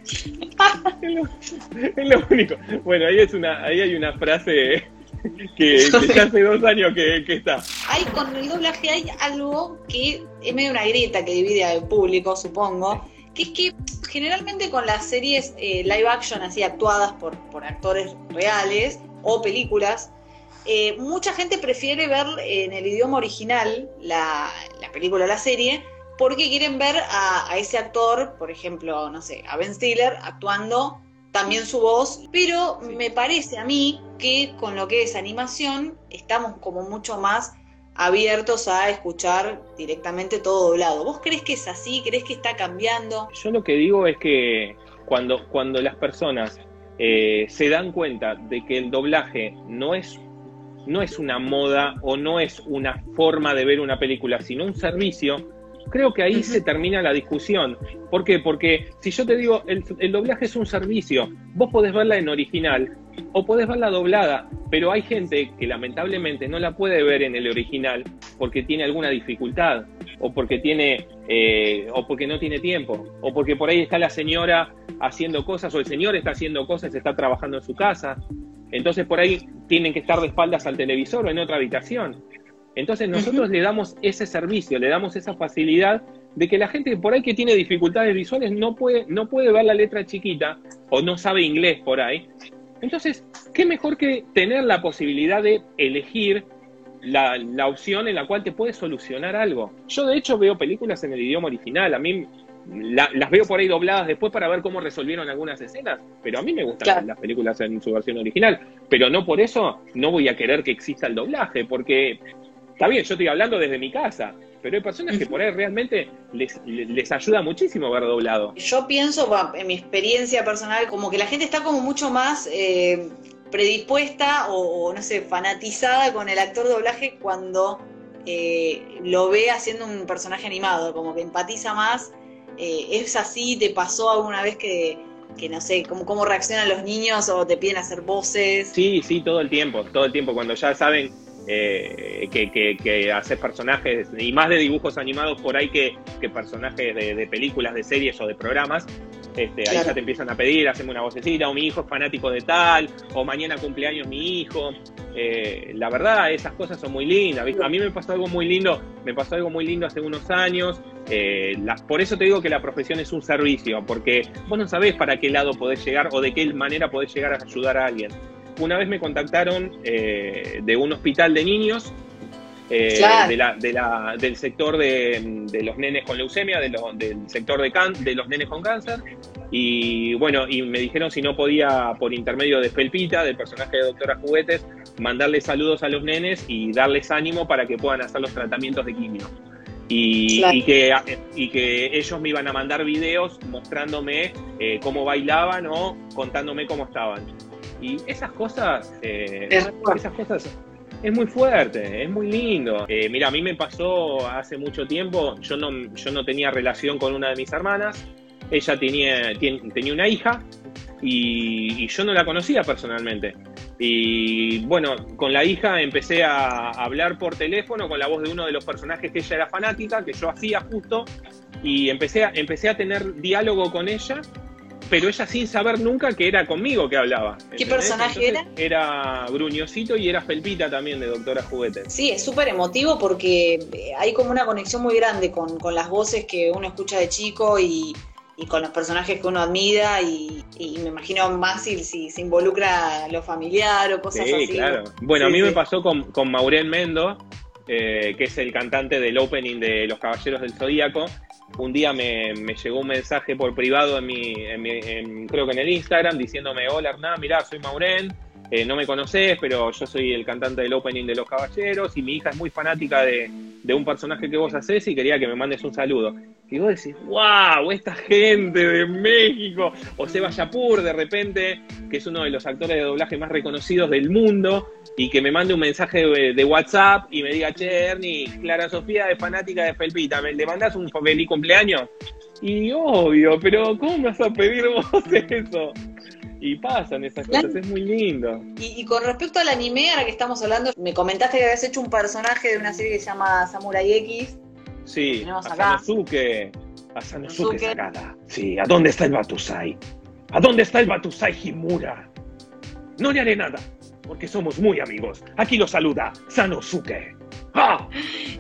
[laughs] es lo único. Bueno ahí es una ahí hay una frase que, [laughs] hace dos años que, está. Hay con el doblaje hay algo que es medio una grieta que divide al público, supongo, que es que generalmente con las series eh, live action así actuadas por, por actores reales o películas, eh, mucha gente prefiere ver en el idioma original la, la película o la serie porque quieren ver a, a, ese actor, por ejemplo, no sé, a Ben Stiller actuando también su voz, pero me parece a mí que con lo que es animación estamos como mucho más abiertos a escuchar directamente todo doblado. ¿Vos crees que es así? ¿Crees que está cambiando? Yo lo que digo es que cuando, cuando las personas eh, se dan cuenta de que el doblaje no es, no es una moda o no es una forma de ver una película, sino un servicio, creo que ahí se termina la discusión. ¿Por qué? Porque si yo te digo, el, el, doblaje es un servicio, vos podés verla en original o podés verla doblada, pero hay gente que lamentablemente no la puede ver en el original porque tiene alguna dificultad, o porque tiene, eh, o porque no tiene tiempo, o porque por ahí está la señora haciendo cosas, o el señor está haciendo cosas, está trabajando en su casa. Entonces por ahí tienen que estar de espaldas al televisor o en otra habitación. Entonces nosotros le damos ese servicio, le damos esa facilidad de que la gente por ahí que tiene dificultades visuales no puede, no puede ver la letra chiquita o no sabe inglés por ahí. Entonces, ¿qué mejor que tener la posibilidad de elegir la, la, opción en la cual te puedes solucionar algo? Yo de hecho veo películas en el idioma original, a mí las veo por ahí dobladas después para ver cómo resolvieron algunas escenas, pero a mí me gustan las películas en su versión original, pero no por eso no voy a querer que exista el doblaje, porque está bien, yo estoy hablando desde mi casa, pero hay personas que por ahí realmente les, les ayuda muchísimo ver doblado. Yo pienso, en mi experiencia personal, como que la gente está como mucho más eh, predispuesta o, no sé, fanatizada con el actor de doblaje cuando eh, lo ve haciendo un personaje animado, como que empatiza más eh, ¿Es así? ¿Te pasó alguna vez que, no sé, cómo, cómo reaccionan los niños o te piden hacer voces? Sí, sí, todo el tiempo, todo el tiempo. Cuando ya saben eh, que, que, hacer personajes, y más de dibujos animados por ahí que, personajes de, películas, de series o de programas, este, ahí ya te empiezan a pedir, haceme una vocecita, o mi hijo es fanático de tal, o mañana cumpleaños mi hijo. Eh, la verdad, esas cosas son muy lindas. A mí me pasó algo muy lindo, me pasó algo muy lindo hace unos años. Eh, por eso te digo que la profesión es un servicio, porque vos no sabés para qué lado podés llegar o de qué manera podés llegar a ayudar a alguien. Una vez me contactaron eh, de un hospital de niños eh, del sector de, los nenes con leucemia, del sector de, de los nenes con cáncer. Y bueno, y me dijeron si no podía, por intermedio de Felpita, del personaje de Doctora Juguetes, mandarles saludos a los nenes y darles ánimo para que puedan hacer los tratamientos de quimio. Y, que, y que ellos me iban a mandar videos mostrándome eh, cómo bailaban o contándome cómo estaban. Y esas cosas, eh, esas cosas es muy fuerte, es muy lindo. Eh, mira, a mí me pasó hace mucho tiempo, yo no, yo no tenía relación con una de mis hermanas, ella tenía, tenía una hija y, yo no la conocía personalmente. Y bueno, con la hija empecé a hablar por teléfono con la voz de uno de los personajes que ella era fanática, que yo hacía justo, y empecé a, empecé a tener diálogo con ella pero ella sin saber nunca que era conmigo que hablaba. ¿Qué personaje era? Era Gruñosito y era Felpita también de Doctora Juguete. Sí, es súper emotivo porque eh, hay como una conexión muy grande con, las voces que uno escucha de chico y, con los personajes que uno admira y, me imagino más si, se involucra lo familiar o cosas así. Sí, claro. Bueno, a mí me pasó con, con Maureen Mendo, eh, que es el cantante del opening de Los Caballeros del Zodíaco, un día me, llegó un mensaje por privado en mi, en creo que en el Instagram, diciéndome, hola Hernán, mirá, soy Maurén, eh, no me conoces, pero yo soy el cantante del opening de Los Caballeros y mi hija es muy fanática de, un personaje que vos haces y quería que me mandes un saludo. Y vos decís, wow, esta gente de México. O Seba Yapur, de repente, que es uno de los actores de doblaje más reconocidos del mundo, y que me mande un mensaje de, WhatsApp y me diga, che, Ernie, Clara Sofía es fanática de Felpita, ¿me le mandás un feliz cumpleaños? Y obvio, pero ¿cómo me vas a pedir vos [laughs] eso? Y pasan esas cosas, es muy lindo. Y, con respecto al anime, ahora que estamos hablando, me comentaste que habías hecho un personaje de una serie que se llama Samurai X. Sí, a Sanosuke. A Sanosuke Sakata. Sí, ¿a dónde está el Batusai? ¿A dónde está el Batusai Himura? No le haré nada porque somos muy amigos. Aquí lo saluda Sanosuke.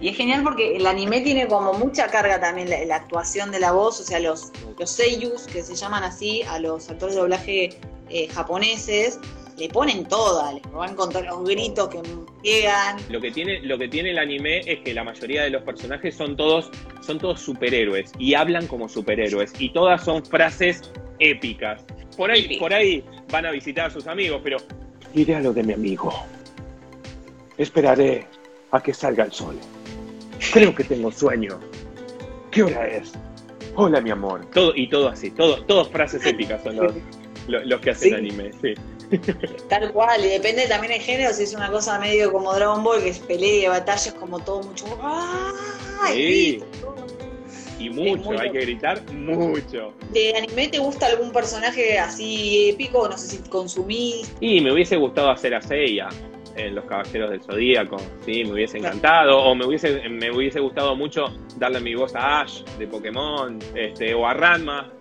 Y es genial porque el anime tiene como mucha carga también la, actuación de la voz, o sea, los, los seiyus, que se llaman así, a los actores de doblaje eh, japoneses, le ponen toda, le van con todos los gritos que llegan. Lo que tiene, lo que tiene el anime es que la mayoría de los personajes son todos, son todos superhéroes y hablan como superhéroes y todas son frases épicas. Por ahí, por ahí van a visitar a sus amigos, pero Iré a lo de mi amigo. Esperaré a que salga el sol. Creo que tengo sueño. ¿Qué hora es? Hola, mi amor. Todo, y todo así, todo, todas frases [laughs] épicas son los, que hacen anime, sí. Tal cual, y depende también del género, si es una cosa medio como Dragon Ball, que es pelea, batallas, como todo mucho. Sí. Y mucho, hay que gritar mucho. ¿De anime te gusta algún personaje así épico? No sé si consumís. Y me hubiese gustado hacer a Seiya en Los Caballeros del Zodíaco, sí, me hubiese encantado. O me hubiese, me hubiese gustado mucho darle mi voz a Ash de Pokémon, este, o a Ranma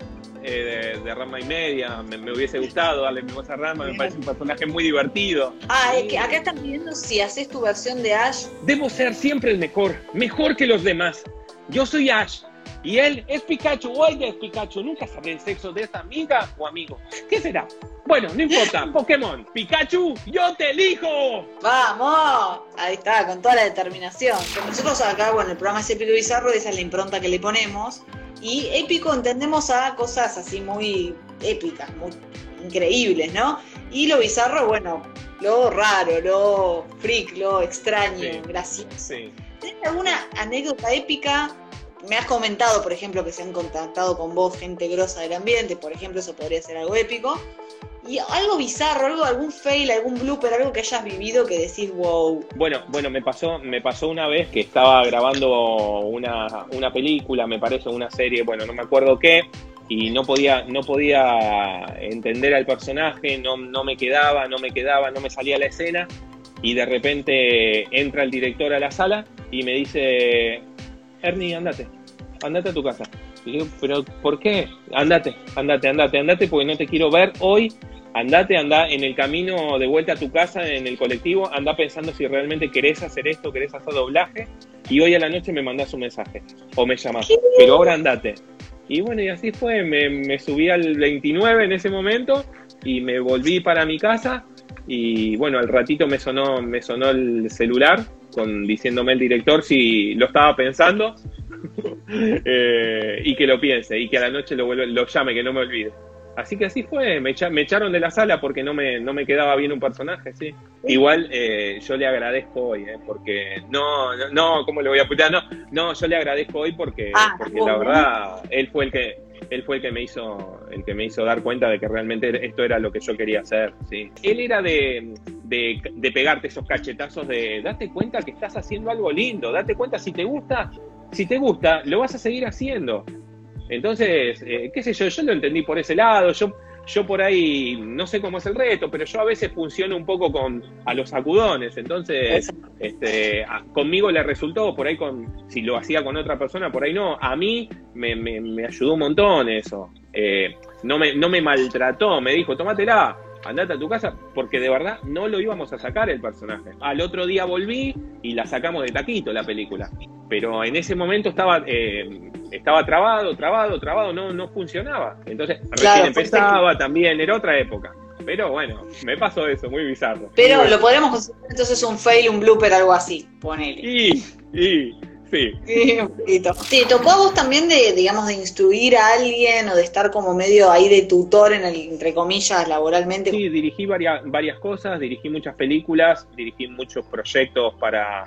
eh, de, de Rama y Media. Me, me hubiese gustado darle mi voz a Rama, me parece un personaje muy divertido. Ah, es que acá están pidiendo si haces tu versión de Ash. Debo ser siempre el mejor, mejor que los demás. Yo soy Ash. Y él es Pikachu o ella es Pikachu. Nunca sabré el sexo de esta amiga o amigo. ¿Qué será? Bueno, no importa. [laughs] Pokémon. Pikachu, yo te elijo. ¡Vamos! Ahí está, con toda la determinación. Nosotros acá, bueno, el programa es épico y bizarro, esa es la impronta que le ponemos. Y épico entendemos a cosas así muy épicas, muy increíbles, ¿no? Y lo bizarro, bueno, lo raro, lo freak, lo extraño, Sí. gracioso. Sí. ¿Tenés alguna anécdota épica? Me has comentado, por ejemplo, que se han contactado con vos gente grosa del ambiente, por ejemplo, eso podría ser algo épico. Y algo bizarro, algo, algún fail, algún blooper, algo que hayas vivido que decís, wow. Bueno, bueno, me pasó, me pasó una vez que estaba grabando una, una película, me parece, una serie, bueno, no me acuerdo qué, y no podía, no podía entender al personaje, no, no me quedaba, no me quedaba, no me salía la escena, y de repente entra el director a la sala y me dice, Ernie, andate, andate a tu casa. Y digo, pero ¿por qué? Andate, andate, andate, andate, porque no te quiero ver hoy. Andate, anda en el camino de vuelta a tu casa, en el colectivo, anda pensando si realmente querés hacer esto, querés hacer doblaje, y hoy a la noche me mandás un mensaje o me llamás, pero ahora andate. Y bueno, y así fue, me, me subí al 29 en ese momento y me volví para mi casa y bueno, al ratito me sonó, me sonó el celular con diciéndome el director si lo estaba pensando [laughs] eh, y que lo piense y que a la noche lo, vuelva- lo llame, que no me olvide. Así que así fue, me, echa- me echaron de la sala porque no me, no me quedaba bien un personaje, sí. Igual eh, yo le agradezco hoy, eh, porque no, no, no, ¿cómo le voy a putear? No, no, yo le agradezco hoy porque, Ah, porque la verdad, él fue el que, él fue el que me hizo, el que me hizo dar cuenta de que realmente esto era lo que yo quería hacer, sí. Él era de, de, de pegarte esos cachetazos de date cuenta que estás haciendo algo lindo, date cuenta si te gusta, si te gusta, lo vas a seguir haciendo. Entonces, eh, qué sé yo, yo lo entendí por ese lado, yo, yo por ahí no sé cómo es el reto, pero yo a veces funciono un poco con a los sacudones, entonces este, a- conmigo le resultó, por ahí con, si lo hacía con otra persona, por ahí no, a mí me, me- me ayudó un montón eso, Eh, no, me, no me maltrató, me dijo, tómatela, andate a tu casa, porque de verdad no lo íbamos a sacar el personaje. Al otro día volví y la sacamos de taquito la película, pero en ese momento estaba... eh, estaba trabado, trabado, trabado, no, no funcionaba. Entonces, recién Claro, empezaba también, era otra época. Pero bueno, me pasó eso, muy bizarro. Pero Muy bueno. lo podremos considerar entonces un fail, un blooper, algo así, ponele. Y, y, sí. Sí, un poquito. ¿Te tocó a vos también de, digamos, de instruir a alguien o de estar como medio ahí de tutor en el, entre comillas, laboralmente? Sí, dirigí varias, varias cosas, dirigí muchas películas, dirigí muchos proyectos para,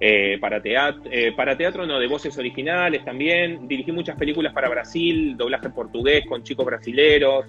eh, para, teatro, para teatro, no, de voces originales también. Dirigí muchas películas para Brasil, doblaje portugués con chicos brasileros.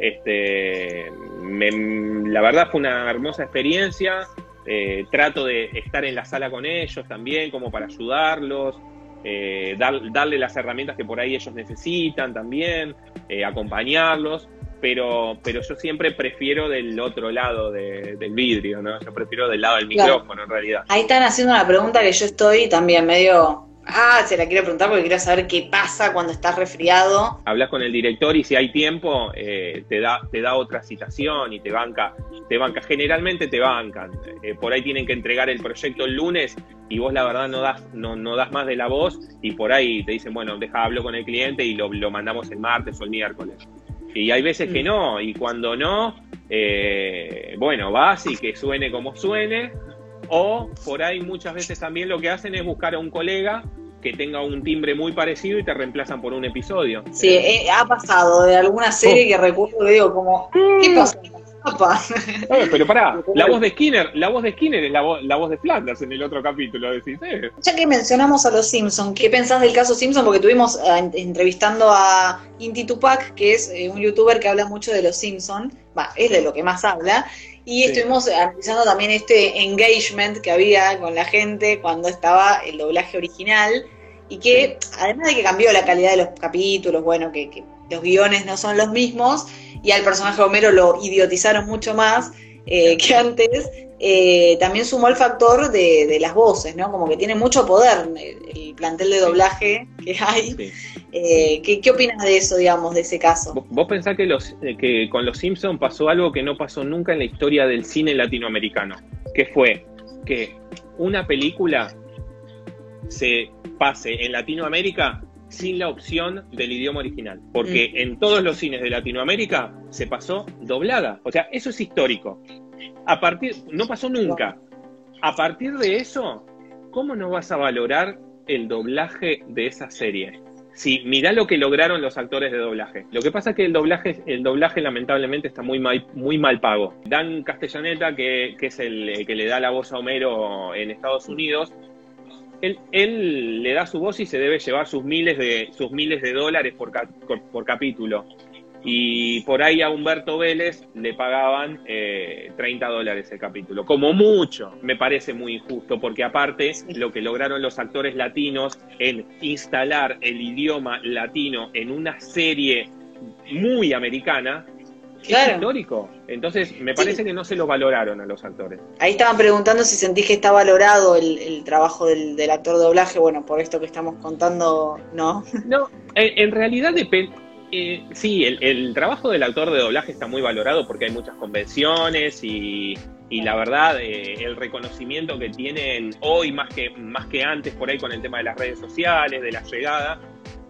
Este, me- la verdad fue una hermosa experiencia. Eh, trato de estar en la sala con ellos también, como para ayudarlos, eh, dar- darle las herramientas que por ahí ellos necesitan también, eh, acompañarlos pero, pero yo siempre prefiero del otro lado de- del vidrio, ¿no? Yo prefiero del lado del Claro. micrófono, en realidad. Ahí están haciendo una pregunta que yo estoy también medio... Ah, se la quiero preguntar porque quiero saber qué pasa cuando estás resfriado. Hablas con el director y si hay tiempo, eh, te, da, te da otra citación y te banca. Te banca. Generalmente te bancan. Eh, por ahí tienen que entregar el proyecto el lunes y vos la verdad no das, no, no das más de la voz y por ahí te dicen, bueno, deja, hablo con el cliente y lo, lo mandamos el martes o el miércoles. Y hay veces que Mm. no, y cuando no, eh, bueno, vas y que suene como suene, o por ahí muchas veces también lo que hacen es buscar a un colega que tenga un timbre muy parecido y te reemplazan por un episodio. Sí, eh, ha pasado de alguna serie Oh. que recuerdo digo como, ¿qué pasó? Eh, pero pará, [laughs] la voz de Skinner, la voz de Skinner es la, vo- la voz de Flanders en el otro capítulo, decís, eh. Ya que mencionamos a los Simpson, ¿qué pensás del caso Simpson? Porque estuvimos eh, en- entrevistando a Inti Tupac, que es eh, un youtuber que habla mucho de los Simpson, va, es de lo que más habla, y Sí. estuvimos analizando también este engagement que había con la gente cuando estaba el doblaje original, y que además de que cambió la calidad de los capítulos, bueno, que, que los guiones no son los mismos, y al personaje Homero lo idiotizaron mucho más, eh, que antes, eh, también sumó el factor de, de las voces, ¿no? Como que tiene mucho poder el, el plantel de doblaje que hay. Sí. Eh, ¿qué, ¿Qué opinas de eso, digamos, de ese caso? Vos- pensás que, los, que con los Simpsons pasó algo que no pasó nunca en la historia del cine latinoamericano, que fue que una película se pase en Latinoamérica sin la opción del idioma original, porque en todos los cines de Latinoamérica se pasó doblada, o sea, eso es histórico. A partir, no pasó nunca. A partir de eso, ¿cómo no vas a valorar el doblaje de esa serie? Sí, mirá lo que lograron los actores de doblaje. Lo que pasa es que el doblaje, el doblaje lamentablemente está muy mal, muy mal pago. Dan Castellaneta, que, que es el que le da la voz a Homero en Estados Unidos, él, él le da su voz y se debe llevar sus miles de, sus miles de dólares por, ca- por, por capítulo. Y por ahí a Humberto Vélez le pagaban eh, 30 dólares el capítulo. Como mucho, me parece muy injusto, porque aparte lo que lograron los actores latinos en instalar el idioma latino en una serie muy americana, Claro. es histórico. Entonces, me parece que no se lo valoraron a los actores. Ahí estaban preguntando si sentís que está valorado el, el trabajo del, del actor de doblaje. Bueno, por esto que estamos contando, no. No, en, en realidad depende. sí, el, el trabajo del actor de doblaje está muy valorado porque hay muchas convenciones y, y la verdad eh, el reconocimiento que tienen hoy más que, más que antes por ahí con el tema de las redes sociales, de la llegada,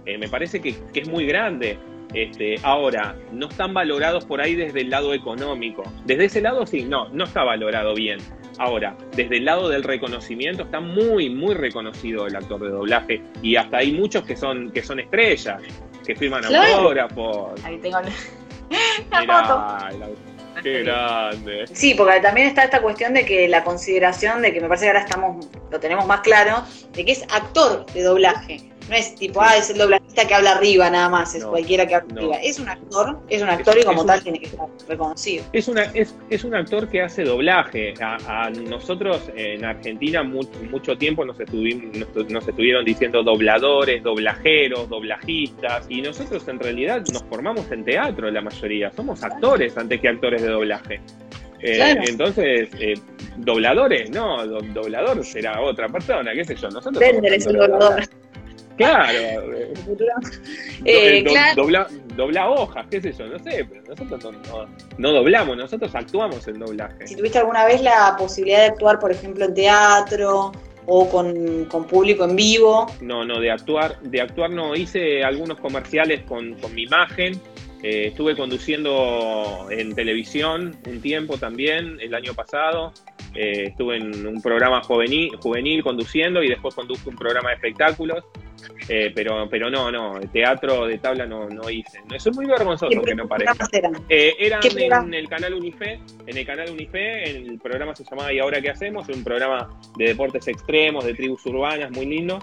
eh, me parece que, que es muy grande. Este, ahora, no están valorados por ahí desde el lado económico. Desde ese lado sí, no, no está valorado bien. Ahora, desde el lado del reconocimiento está muy, muy reconocido el actor de doblaje y hasta hay muchos que son, que son estrellas, que firman Claro. autógrafos. Ahí tengo la, [laughs] la Mirá, foto. la- qué grande. Sí, porque también está esta cuestión de que la consideración de que me parece que ahora estamos, lo tenemos más claro, de que es actor de doblaje. No es tipo, ah, es el doblajista que habla arriba nada más, es No, cualquiera que habla no. arriba. Es un actor, es un actor y como tal un- tiene que estar reconocido. Es, una, es, es un actor que hace doblaje. A, a nosotros en Argentina mu- mucho tiempo nos, estuvim- nos, nos estuvieron diciendo dobladores, doblajeros, doblajistas. Y nosotros en realidad nos formamos en teatro la mayoría. Somos actores antes que actores de doblaje. Eh, Claro. Entonces, eh, dobladores, no, do- doblador será otra persona, qué sé yo. Nosotros Bender es el doblador. Claro. eh, Eh, do- claro. dobla, dobla hojas, qué sé yo, no sé, pero nosotros no, no- no doblamos, nosotros actuamos en doblaje. Si tuviste alguna vez la posibilidad de actuar, por ejemplo, en teatro o con, con público en vivo, No, no, de actuar, de actuar no, hice algunos comerciales con, con mi imagen, eh, estuve conduciendo en televisión un tiempo también, el año pasado, eh, estuve en un programa juvenil, juvenil conduciendo y después conduje un programa de espectáculos, eh, pero, pero no, no, teatro de tabla no, no hice. Eso es muy vergonzoso ¿qué que no parezca. eran? Eh, eran en el canal Unife, en el canal Unife, el programa se llamaba ¿Y ahora qué hacemos? Un programa de deportes extremos, de tribus urbanas, muy lindo.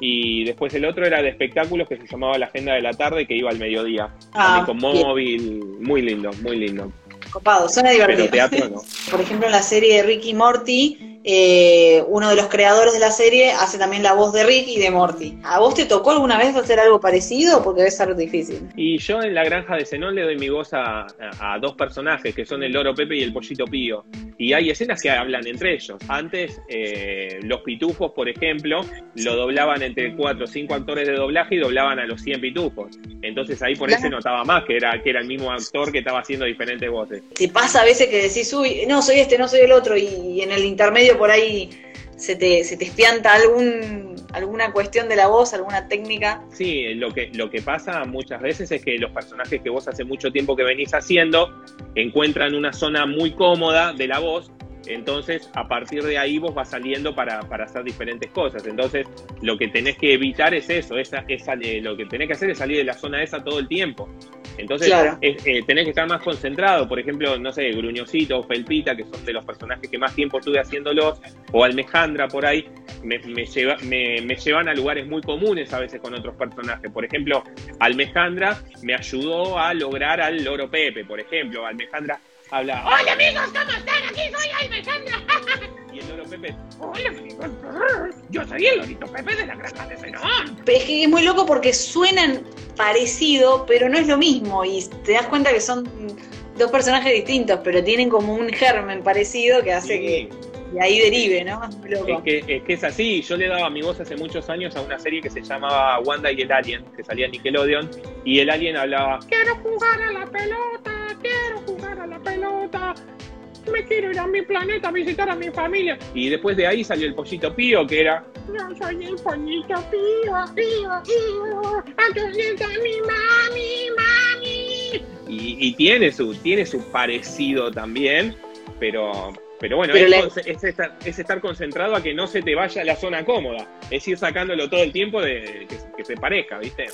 Y después el otro era de espectáculos que se llamaba La Agenda de la Tarde, que iba al mediodía. Ah, con móvil, muy lindo, muy lindo. copado, suena Pero divertido. teatro no. [laughs] Por ejemplo, en la serie de Ricky Morty, eh, uno de los creadores de la serie hace también la voz de Rick y de Morty. ¿A vos te tocó alguna vez hacer algo parecido? Porque debe ser difícil. Y yo en la granja de Zenón le doy mi voz a, a- a dos personajes, que son el Loro Pepe y el Pollito Pío. Y hay escenas que hablan entre ellos. Antes, eh, los pitufos, por ejemplo, lo doblaban entre cuatro o cinco actores de doblaje y doblaban a los 100 pitufos. Entonces ahí por ahí se Claro. notaba más que era, que era el mismo actor que estaba haciendo diferentes voces. Te pasa a veces que decís, uy, no, soy este, no soy el otro, y en el intermedio por ahí se te, se te espianta alguna cuestión de la voz, alguna técnica. Sí, lo que, lo que pasa muchas veces es que los personajes que vos hace mucho tiempo que venís haciendo encuentran una zona muy cómoda de la voz, entonces a partir de ahí vos vas saliendo para, para hacer diferentes cosas. Entonces lo que tenés que evitar es eso, esa, esa, eh, lo que tenés que hacer es salir de la zona esa todo el tiempo. Entonces Claro. es- eh, tenés que estar más concentrado, por ejemplo, no sé, Gruñosito o Felpita, que son de los personajes que más tiempo estuve haciéndolos, o Almejandra por ahí, me, me lleva- me- me llevan a lugares muy comunes a veces con otros personajes. Por ejemplo, Almejandra me ayudó a lograr al Loro Pepe, por ejemplo. Almejandra habla. Hola amigos, ¿cómo están? Aquí soy Almejandra. [laughs] y el Loro Pepe. Hola amigos, yo soy el Lorito Pepe de la granja de Zenón. Pero es que es muy loco porque suenan parecido, pero no es lo mismo, y te das cuenta que son dos personajes distintos, pero tienen como un germen parecido que hace que de ahí derive, ¿no? Muy loco. Es que, es que es así, yo le daba mi voz hace muchos años a una serie que se llamaba Wanda y el Alien, que salía en Nickelodeon, y el Alien hablaba, quiero jugar a la pelota, quiero jugar a la pelota, me quiero ir a mi planeta a visitar a mi familia. Y después de ahí salió el pollito pío, que era, yo soy el pollito pío, pío, pío, está mi mami, mami. Y, y tiene su, tiene su parecido también, pero, pero bueno, Pero es, la- es estar, es estar concentrado a que no se te vaya la zona cómoda. Es ir sacándolo todo el tiempo de que, que se parezca, ¿viste?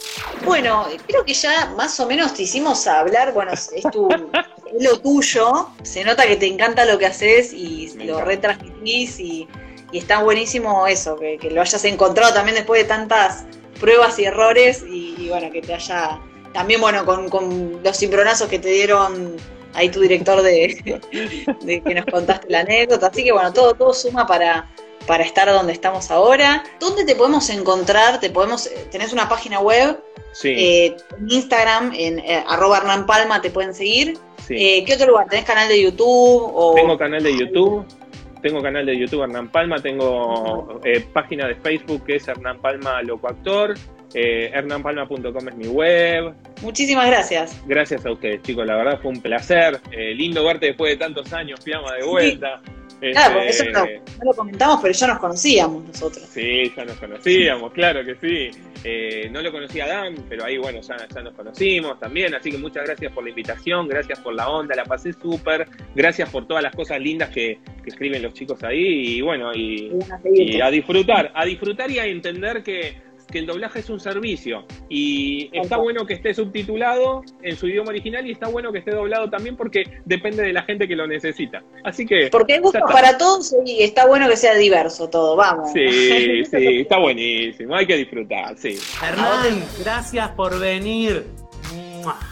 Bueno, creo que ya más o menos te hicimos hablar, bueno, es es tu, es lo tuyo, se nota que te encanta lo que haces y Me lo encanta. retransmitís y, y está buenísimo eso, que, que lo hayas encontrado también después de tantas pruebas y errores y, y bueno, que te haya, también bueno, con, con los cimbronazos que te dieron ahí tu director de, de que nos contaste la anécdota, así que bueno, todo, todo suma para, para estar donde estamos ahora. ¿Dónde te podemos encontrar? ¿Te podemos, tenés una página web? Sí, Eh, en Instagram, en eh, arroba Hernán Palma, te pueden seguir. sí. Eh, ¿Qué otro lugar? ¿Tenés canal de YouTube? O... Tengo canal de YouTube, tengo canal de YouTube Hernán Palma, tengo eh, página de Facebook que es Hernán Palma Loco Actor, eh, hernanpalma.com es mi web. Muchísimas gracias. Gracias a ustedes, chicos, la verdad fue un placer. Eh, lindo verte después de tantos años, Fiamma, de vuelta. Claro, porque eso Este, no, no lo comentamos, pero ya nos conocíamos nosotros. Sí, ya nos conocíamos, claro que sí. Eh, no lo conocía Dan, pero ahí, bueno, ya, ya nos conocimos también. Así que muchas gracias por la invitación, gracias por la onda, la pasé súper. Gracias por todas las cosas lindas que, que escriben los chicos ahí. Y bueno, y a disfrutar, a disfrutar y a entender que, que el doblaje es un servicio. Y está bueno que esté subtitulado en su idioma original y está bueno que esté doblado también porque depende de la gente que lo necesita. Así que. Porque hay gustos para todos y está bueno que sea diverso todo, vamos. Sí, [laughs] sí, está buenísimo, hay que disfrutar, sí. Hernán, gracias por venir. Mua.